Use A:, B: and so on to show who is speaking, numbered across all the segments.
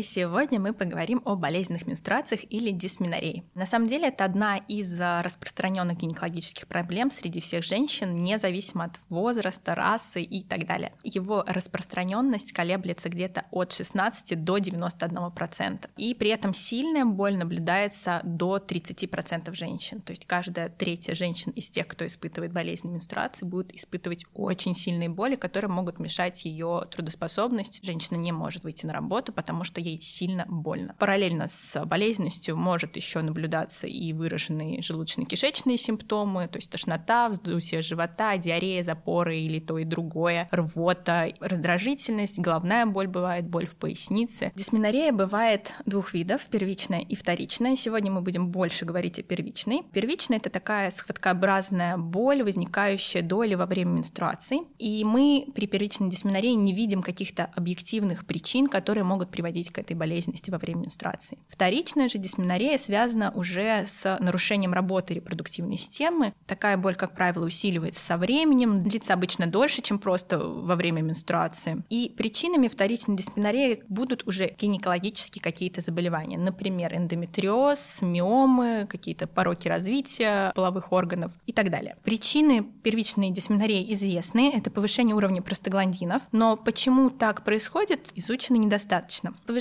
A: И сегодня мы поговорим о болезненных менструациях или дисменорее. На самом деле это одна из а, распространенных гинекологических проблем среди всех женщин, независимо от возраста, расы и так далее. Его распространенность колеблется где-то от 16 до 91%. И при этом сильная боль наблюдается до 30% женщин. То есть каждая третья женщина из тех, кто испытывает болезнь менструации, будет испытывать очень сильные боли, которые могут мешать ее трудоспособности. Женщина не может выйти на работу, потому что ей сильно больно. Параллельно с болезненностью может еще наблюдаться и выраженные желудочно-кишечные симптомы, то есть тошнота, вздутие живота, диарея, запоры или то и другое, рвота, раздражительность, головная боль бывает, боль в пояснице. Дисменорея бывает двух видов, первичная и вторичная. Сегодня мы будем больше говорить о первичной. Первичная — это такая схваткообразная боль, возникающая до или во время менструации. И мы при первичной дисменорее не видим каких-то объективных причин, которые могут приводить к этой болезненности во время менструации. Вторичная же дисменорея связана уже с нарушением работы репродуктивной системы. Такая боль, как правило, усиливается со временем, длится обычно дольше, чем просто во время менструации. И причинами вторичной дисменореи будут уже гинекологические какие-то заболевания, например, эндометриоз, миомы, какие-то пороки развития половых органов и так далее. Причины первичной дисменореи известны, это повышение уровня простагландинов, но почему так происходит, изучено недостаточно. Повышение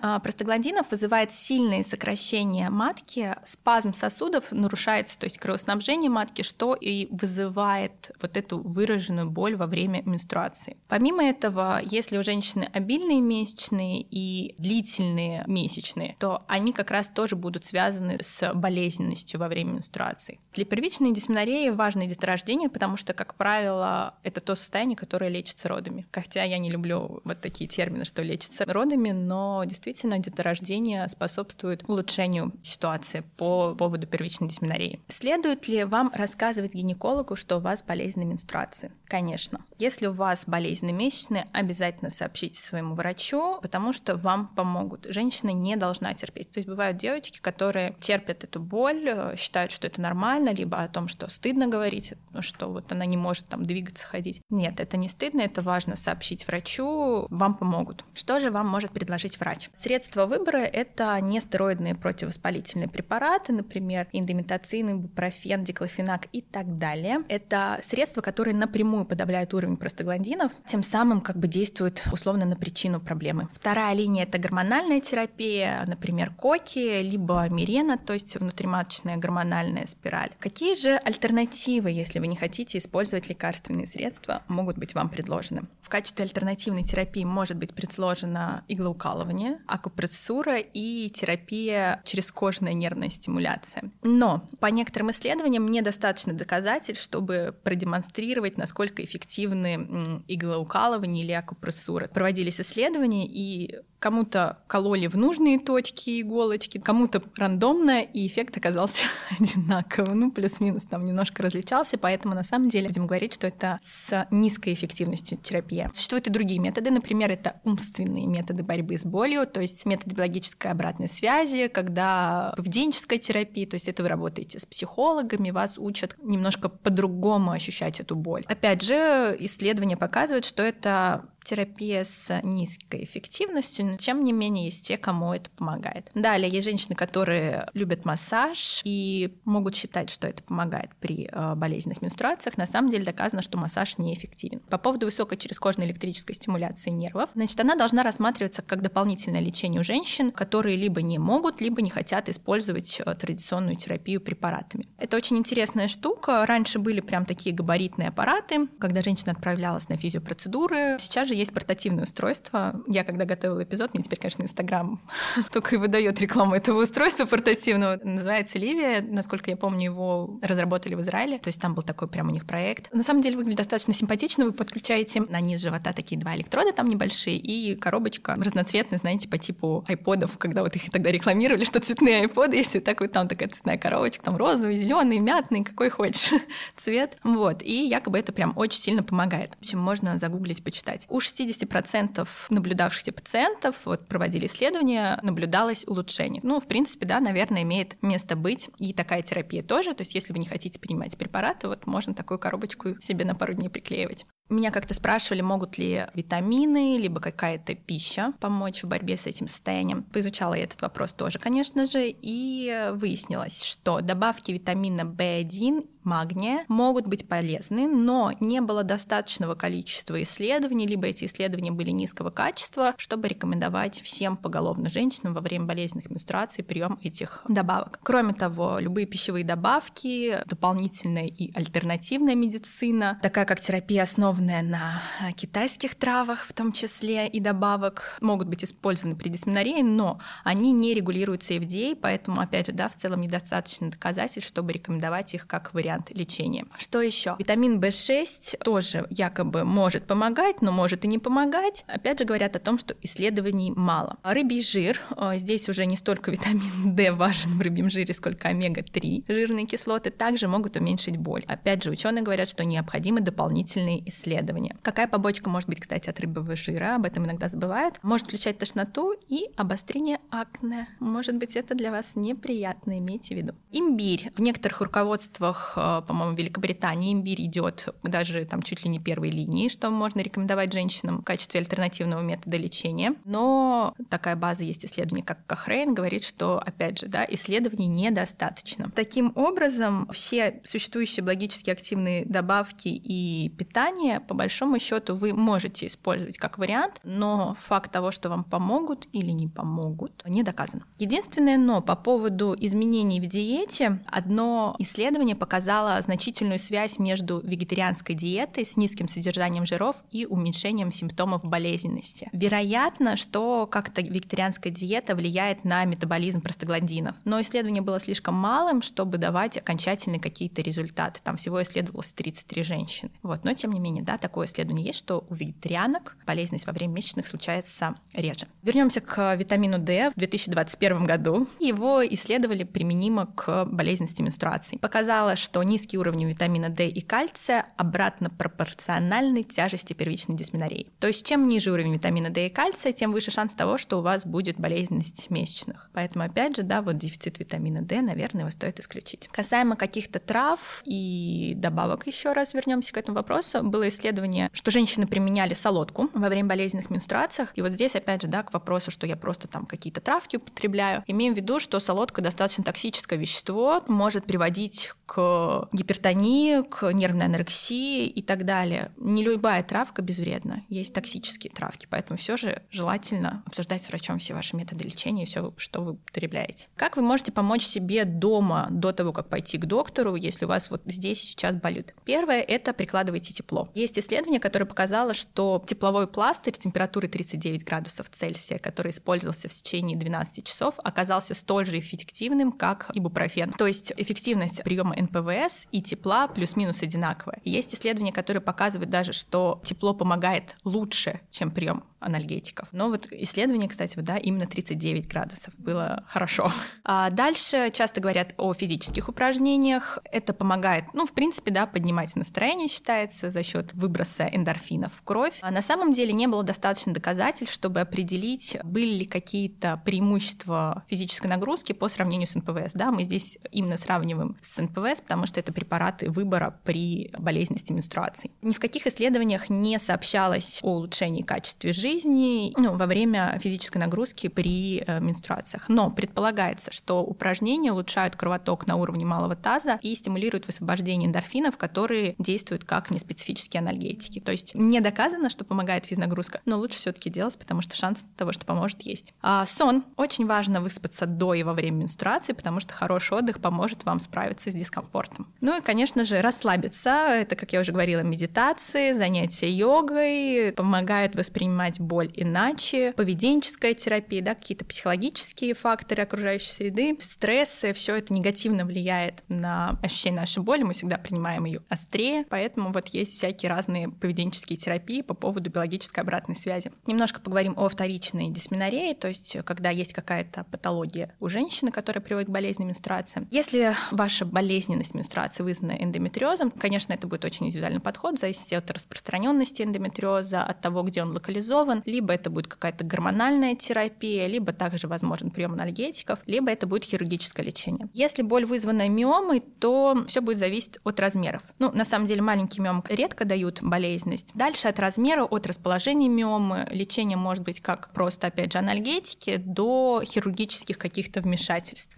A: а, простагландинов вызывает сильное сокращение матки, спазм сосудов нарушается, то есть кровоснабжение матки, что и вызывает вот эту выраженную боль во время менструации. Помимо этого, если у женщины обильные месячные и длительные месячные, то они как раз тоже будут связаны с болезненностью во время менструации. Для первичной дисменореи важно деторождение, потому что, как правило, это то состояние, которое лечится родами. Хотя я не люблю вот такие термины, что лечится родами, но действительно деторождение способствует улучшению ситуации по поводу первичной дисменореи. Следует ли вам рассказывать гинекологу, что у вас болезненные менструации? Конечно. Если у вас болезненные месячные, обязательно сообщите своему врачу, потому что вам помогут. Женщина не должна терпеть. То есть бывают девочки, которые терпят эту боль, э, считают, что это нормально, либо о том, что стыдно говорить, что вот она не может там двигаться, ходить. Нет, это не стыдно, это важно сообщить врачу, вам помогут. Что же вам может предложить предложить врач. Средства выбора — это нестероидные противовоспалительные препараты, например, индомитоцин, ибупрофен, диклофенак и так далее. Это средства, которые напрямую подавляют уровень простагландинов, тем самым как бы действуют условно на причину проблемы. Вторая линия — это гормональная терапия, например, коки, либо мирена, то есть внутриматочная гормональная спираль. Какие же альтернативы, если вы не хотите использовать лекарственные средства, могут быть вам предложены? В качестве альтернативной терапии может быть предложена иглоукалывание иглоукалывание, акупрессура и терапия через кожная нервная стимуляция. Но по некоторым исследованиям недостаточно доказательств, чтобы продемонстрировать, насколько эффективны иглоукалывание или акупрессура. Проводились исследования, и Кому-то кололи в нужные точки иголочки, кому-то рандомно, и эффект оказался одинаковым. Ну, плюс-минус там немножко различался, поэтому на самом деле будем говорить, что это с низкой эффективностью терапия. Существуют и другие методы, например, это умственные методы борьбы с болью, то есть методы биологической обратной связи, когда поведенческая терапия, то есть это вы работаете с психологами, вас учат немножко по-другому ощущать эту боль. Опять же, исследования показывают, что это терапия с низкой эффективностью, но тем не менее есть те, кому это помогает. Далее есть женщины, которые любят массаж и могут считать, что это помогает при э, болезненных менструациях. На самом деле доказано, что массаж неэффективен. По поводу высокой черезкожной электрической стимуляции нервов, значит, она должна рассматриваться как дополнительное лечение у женщин, которые либо не могут, либо не хотят использовать э, традиционную терапию препаратами. Это очень интересная штука. Раньше были прям такие габаритные аппараты, когда женщина отправлялась на физиопроцедуры. Сейчас же есть портативное устройство. Я когда готовила эпизод, мне теперь, конечно, Инстаграм только и выдает рекламу этого устройства портативного. Называется Ливия. Насколько я помню, его разработали в Израиле. То есть там был такой прям у них проект. На самом деле выглядит достаточно симпатично. Вы подключаете на низ живота такие два электрода там небольшие и коробочка разноцветная, знаете, по типу айподов, когда вот их тогда рекламировали, что цветные айподы, если так вот там такая цветная коробочка, там розовый, зеленый, мятный, какой хочешь цвет. Вот. И якобы это прям очень сильно помогает. В общем, можно загуглить, почитать. У 60% наблюдавшихся пациентов, вот проводили исследования, наблюдалось улучшение. Ну, в принципе, да, наверное, имеет место быть и такая терапия тоже. То есть, если вы не хотите принимать препараты, вот можно такую коробочку себе на пару дней приклеивать. Меня как-то спрашивали, могут ли витамины, либо какая-то пища помочь в борьбе с этим состоянием. Поизучала я этот вопрос тоже, конечно же, и выяснилось, что добавки витамина В1, магния могут быть полезны, но не было достаточного количества исследований, либо эти исследования были низкого качества, чтобы рекомендовать всем поголовно женщинам во время болезненных менструаций прием этих добавок. Кроме того, любые пищевые добавки, дополнительная и альтернативная медицина, такая как терапия основанная основанная на э, китайских травах, в том числе и добавок, могут быть использованы при дисменорее, но они не регулируются FDA, поэтому, опять же, да, в целом недостаточно доказательств, чтобы рекомендовать их как вариант лечения. Что еще? Витамин В6 тоже якобы может помогать, но может и не помогать. Опять же, говорят о том, что исследований мало. Рыбий жир, э, здесь уже не столько витамин D важен в рыбьем жире, сколько омега-3 жирные кислоты, также могут уменьшить боль. Опять же, ученые говорят, что необходимы дополнительные исследования исследования. Какая побочка может быть, кстати, от рыбового жира? Об этом иногда забывают. Может включать тошноту и обострение акне. Может быть, это для вас неприятно, имейте в виду. Имбирь. В некоторых руководствах, э, по-моему, Великобритании имбирь идет даже там чуть ли не первой линии, что можно рекомендовать женщинам в качестве альтернативного метода лечения. Но такая база есть исследование, как Кохрейн, говорит, что, опять же, да, исследований недостаточно. Таким образом, все существующие биологически активные добавки и питание лечение, по большому счету, вы можете использовать как вариант, но факт того, что вам помогут или не помогут, не доказан. Единственное но по поводу изменений в диете, одно исследование показало значительную связь между вегетарианской диетой с низким содержанием жиров и уменьшением симптомов болезненности. Вероятно, что как-то вегетарианская диета влияет на метаболизм простагландинов, но исследование было слишком малым, чтобы давать окончательные какие-то результаты. Там всего исследовалось 33 женщины. Вот, но тем не менее, да, такое исследование есть, что у вегетарианок болезненность во время месячных случается реже. Вернемся к витамину D в 2021 году. Его исследовали применимо к болезненности менструации. Показалось, что низкие уровни витамина D и кальция обратно пропорциональны тяжести первичной дисменории. То есть чем ниже уровень витамина D и кальция, тем выше шанс того, что у вас будет болезненность месячных. Поэтому, опять же, да, вот дефицит витамина D, наверное, его стоит исключить. Касаемо каких-то трав и добавок, еще раз вернемся к этому вопросу, было исследование, что женщины применяли солодку во время болезненных менструациях. И вот здесь, опять же, да, к вопросу, что я просто там какие-то травки употребляю. Имеем в виду, что солодка достаточно токсическое вещество, может приводить к гипертонии, к нервной анорексии и так далее. Не любая травка безвредна. Есть токсические травки, поэтому все же желательно обсуждать с врачом все ваши методы лечения и все, что вы употребляете. Как вы можете помочь себе дома до того, как пойти к доктору, если у вас вот здесь сейчас болит? Первое – это прикладывайте тепло. Есть исследование, которое показало, что тепловой пластырь температуры 39 градусов Цельсия, который использовался в течение 12 часов, оказался столь же эффективным, как ибупрофен. То есть эффективность приема НПВС и тепла плюс-минус одинаковая. Есть исследования, которые показывают даже, что тепло помогает лучше, чем прием анальгетиков. Но вот исследование, кстати, да, именно 39 градусов было хорошо. А дальше часто говорят о физических упражнениях. Это помогает, ну, в принципе, да, поднимать настроение, считается, за счет выброса эндорфинов в кровь. А на самом деле не было достаточно доказательств, чтобы определить, были ли какие-то преимущества физической нагрузки по сравнению с НПВС. Да, мы здесь именно сравниваем с НПВС, потому что это препараты выбора при болезненности менструации. Ни в каких исследованиях не сообщалось о улучшении качества жизни, жизни ну, во время физической нагрузки при э, менструациях. Но предполагается, что упражнения улучшают кровоток на уровне малого таза и стимулируют высвобождение эндорфинов, которые действуют как неспецифические анальгетики. То есть не доказано, что помогает физнагрузка, но лучше все-таки делать, потому что шанс того, что поможет, есть. А сон. Очень важно выспаться до и во время менструации, потому что хороший отдых поможет вам справиться с дискомфортом. Ну и, конечно же, расслабиться. Это, как я уже говорила, медитации, занятия йогой помогают воспринимать боль иначе, поведенческая терапия, да, какие-то психологические факторы окружающей среды, стрессы, все это негативно влияет на ощущение нашей боли, мы всегда принимаем ее острее, поэтому вот есть всякие разные поведенческие терапии по поводу биологической обратной связи. Немножко поговорим о вторичной дисменорее, то есть когда есть какая-то патология у женщины, которая приводит к болезни менструации. Если ваша болезненность менструации вызвана эндометриозом, конечно, это будет очень индивидуальный подход, в зависимости от распространенности эндометриоза, от того, где он локализован, либо это будет какая-то гормональная терапия, либо также возможен прием анальгетиков, либо это будет хирургическое лечение. Если боль вызвана миомой, то все будет зависеть от размеров. Ну, на самом деле, маленькие миомы редко дают болезненность. Дальше от размера, от расположения миомы лечение может быть как просто, опять же, анальгетики до хирургических каких-то вмешательств.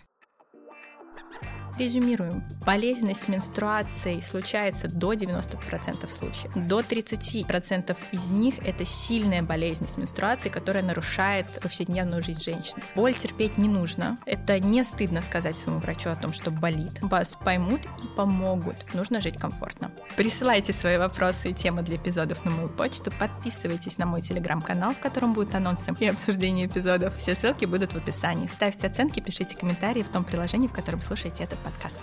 A: Резюмируем. Болезненность менструации случается до 90% случаев. До 30% из них это сильная болезненность менструации, которая нарушает повседневную жизнь женщины. Боль терпеть не нужно. Это не стыдно сказать своему врачу о том, что болит. Вас поймут и помогут. Нужно жить комфортно. Присылайте свои вопросы и темы для эпизодов на мою почту. Подписывайтесь на мой телеграм-канал, в котором будут анонсы и обсуждение эпизодов. Все ссылки будут в описании. Ставьте оценки, пишите комментарии в том приложении, в котором слушаете этот подкаст.